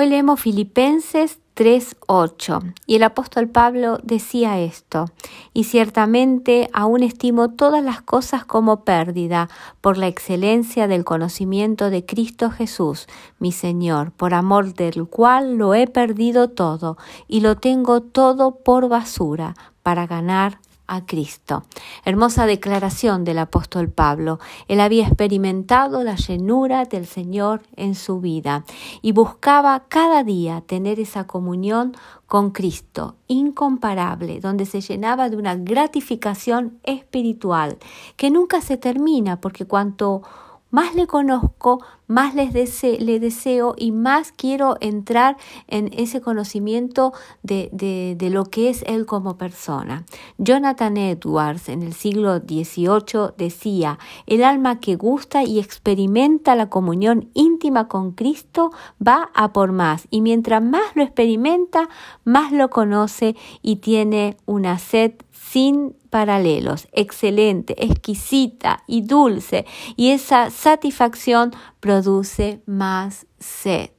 Hoy leemos Filipenses 3.8 y el apóstol Pablo decía esto, y ciertamente aún estimo todas las cosas como pérdida por la excelencia del conocimiento de Cristo Jesús, mi Señor, por amor del cual lo he perdido todo y lo tengo todo por basura para ganar a Cristo. Hermosa declaración del apóstol Pablo. Él había experimentado la llenura del Señor en su vida y buscaba cada día tener esa comunión con Cristo, incomparable, donde se llenaba de una gratificación espiritual que nunca se termina, porque cuanto más le conozco, más les le deseo y más quiero entrar en ese conocimiento de, de, de, lo que es él como persona. Jonathan Edwards en el siglo XVIII decía, el alma que gusta y experimenta la comunión íntima con Cristo va a por más y mientras más lo experimenta, más lo conoce y tiene una sed sin paralelos, excelente, exquisita y dulce, y esa satisfacción produce más sed.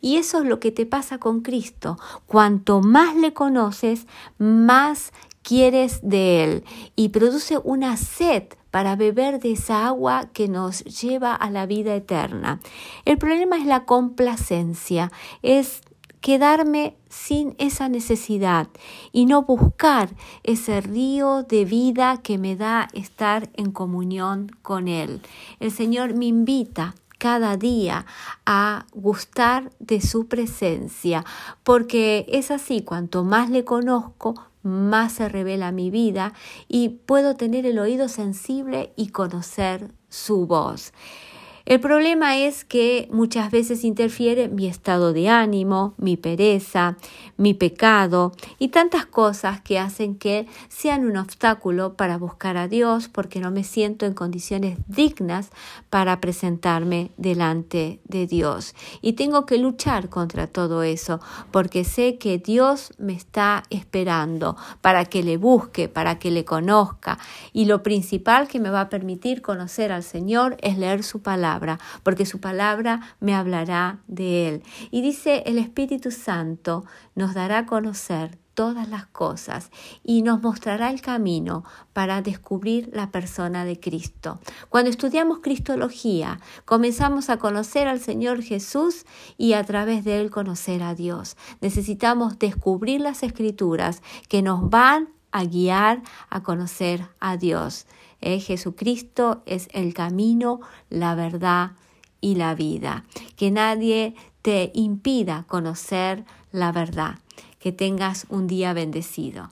Y eso es lo que te pasa con Cristo. Cuanto más le conoces, más quieres de Él y produce una sed para beber de esa agua que nos lleva a la vida eterna. El problema es la complacencia, es quedarme sin esa necesidad y no buscar ese río de vida que me da estar en comunión con Él. El Señor me invita cada día a gustar de su presencia, porque es así, cuanto más le conozco, más se revela mi vida y puedo tener el oído sensible y conocer su voz. El problema es que muchas veces interfiere mi estado de ánimo, mi pereza, mi pecado y tantas cosas que hacen que sean un obstáculo para buscar a Dios porque no me siento en condiciones dignas para presentarme delante de Dios. Y tengo que luchar contra todo eso porque sé que Dios me está esperando para que le busque, para que le conozca. Y lo principal que me va a permitir conocer al Señor es leer su porque su palabra me hablará de él. Y dice, el Espíritu Santo nos dará a conocer todas las cosas y nos mostrará el camino para descubrir la persona de Cristo. Cuando estudiamos Cristología, comenzamos a conocer al Señor Jesús y a través de él conocer a Dios. Necesitamos descubrir las escrituras que nos van a guiar a conocer a Dios. Jesucristo es el camino, la verdad y la vida. Que nadie te impida conocer la verdad. Que tengas un día bendecido.